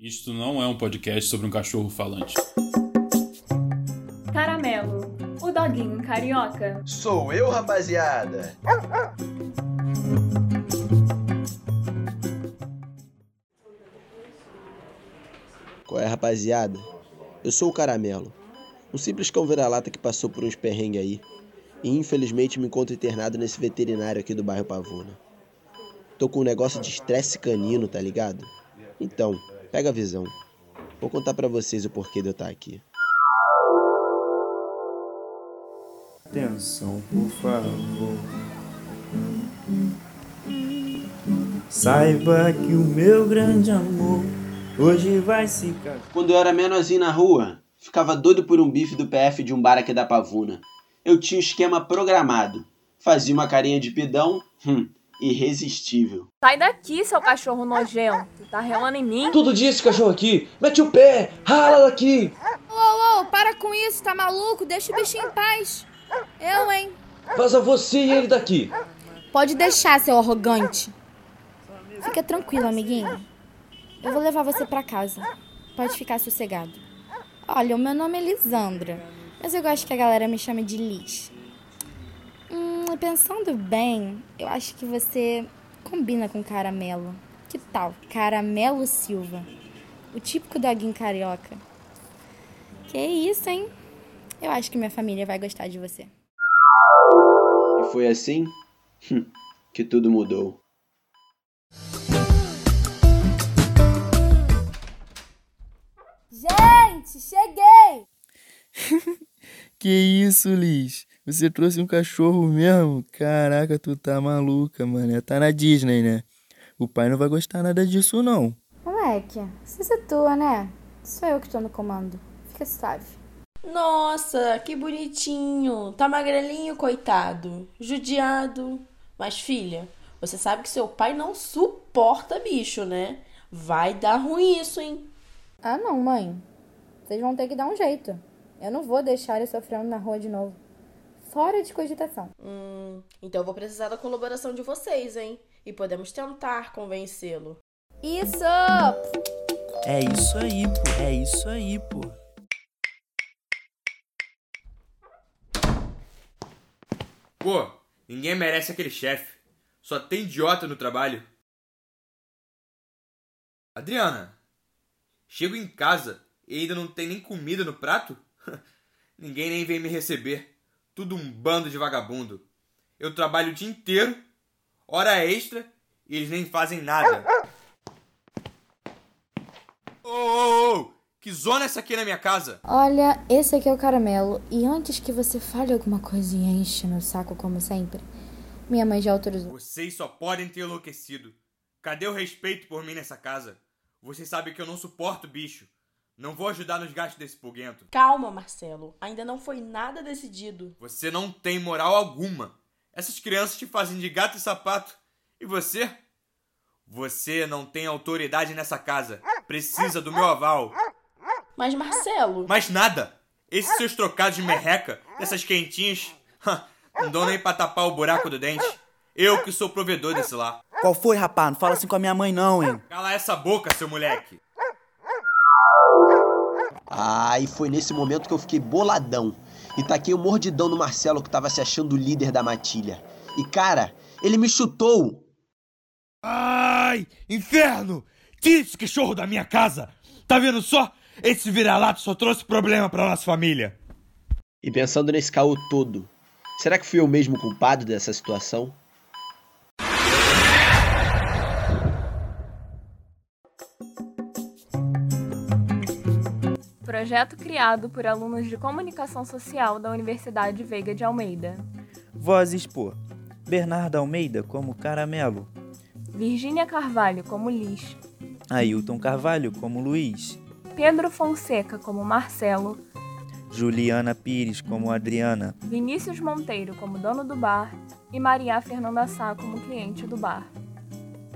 Isto não é um podcast sobre um cachorro falante. Caramelo, o doguinho carioca. Sou eu, rapaziada. Qual é, rapaziada? Eu sou o Caramelo, um simples cão vira-lata que passou por uns perrengues aí e infelizmente me encontro internado nesse veterinário aqui do bairro Pavuna. Tô com um negócio de estresse canino, tá ligado? Então, pega a visão. Vou contar para vocês o porquê de eu estar aqui. Atenção, por favor. Saiba que o meu grande amor hoje vai se casar. Quando eu era menorzinho na rua, ficava doido por um bife do PF de um bar aqui da Pavuna. Eu tinha um esquema programado. Fazia uma carinha de pidão, hum, irresistível. Sai daqui, seu cachorro nojento. Tá relando em mim? Todo dia esse cachorro aqui, mete o pé, rala daqui. Ô, ô, ô, para com isso, tá maluco? Deixa o bichinho em paz. Eu, hein? Vaza você e ele daqui. Pode deixar, seu arrogante. Fica tranquilo, amiguinho. Eu vou levar você pra casa. Pode ficar sossegado. Olha, o meu nome é Lisandra, mas eu gosto que a galera me chame de Liz. Hum, pensando bem, eu acho que você combina com caramelo. Que tal? Caramelo Silva. O típico doguinho carioca. Que isso, hein? Eu acho que minha família vai gostar de você. E foi assim hum, que tudo mudou. Gente, cheguei! Que isso, Liz? Você trouxe um cachorro mesmo? Caraca, tu tá maluca, mano. Tá na Disney, né? O pai não vai gostar nada disso, não. Moleque, se situa, né? Sou eu que tô no comando. Fica suave. Nossa, que bonitinho. Tá magrelinho, coitado. Judiado. Mas, filha, você sabe que seu pai não suporta bicho, né? Vai dar ruim isso, hein? Ah, não, mãe. Vocês vão ter que dar um jeito. Eu não vou deixar ele sofrendo na rua de novo. Fora de cogitação. Hum, então eu vou precisar da colaboração de vocês, hein? E podemos tentar convencê-lo. Isso! É isso aí, pô. É isso aí, pô. Pô, ninguém merece aquele chefe. Só tem idiota no trabalho. Adriana, chego em casa e ainda não tem nem comida no prato? ninguém nem vem me receber. Tudo um bando de vagabundo. Eu trabalho o dia inteiro, hora extra, e eles nem fazem nada. Ô, ô, ô! Que zona é essa aqui na minha casa? Olha, esse aqui é o caramelo. E antes que você fale alguma coisa e enche meu saco como sempre, minha mãe já autorizou. Vocês só podem ter enlouquecido. Cadê o respeito por mim nessa casa? Vocês sabem que eu não suporto bicho. Não vou ajudar nos gastos desse pulguento. Calma, Marcelo. Ainda não foi nada decidido. Você não tem moral alguma. Essas crianças te fazem de gato e sapato. E você? Você não tem autoridade nessa casa. Precisa do meu aval. Mas, Marcelo. Mais nada. Esses seus trocados de merreca, essas quentinhas, não dão nem pra tapar o buraco do dente. Eu que sou provedor desse lá. Qual foi, rapaz? Não fala assim com a minha mãe, não, hein? Cala essa boca, seu moleque. Ah, e foi nesse momento que eu fiquei boladão. E taquei um mordidão no Marcelo que tava se achando o líder da matilha. E cara, ele me chutou. Ai, inferno! Tira esse cachorro da minha casa! Tá vendo só? Esse vira-lata só trouxe problema pra nossa família. E pensando nesse caô todo, será que fui eu mesmo culpado dessa situação? Projeto criado por alunos de comunicação social da Universidade Veiga de Almeida. Vozes por Bernardo Almeida como Caramelo, Virgínia Carvalho como Liz. Ailton Carvalho como Luiz, Pedro Fonseca como Marcelo. Juliana Pires como Adriana, Vinícius Monteiro como dono do bar e Maria Fernanda Sá como cliente do bar.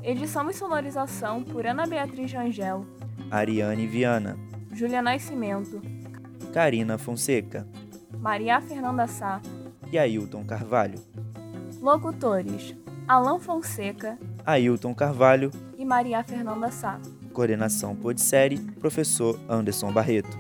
Edição e sonorização por Ana Beatriz Rangel, Ariane Viana, Júlia Nascimento, Karina Fonseca Maria Fernanda Sá, e Ailton Carvalho. locutores Alain Fonseca Ailton Carvalho e Maria Fernanda Sá. Coordenação Podsérie, professor Anderson Barreto.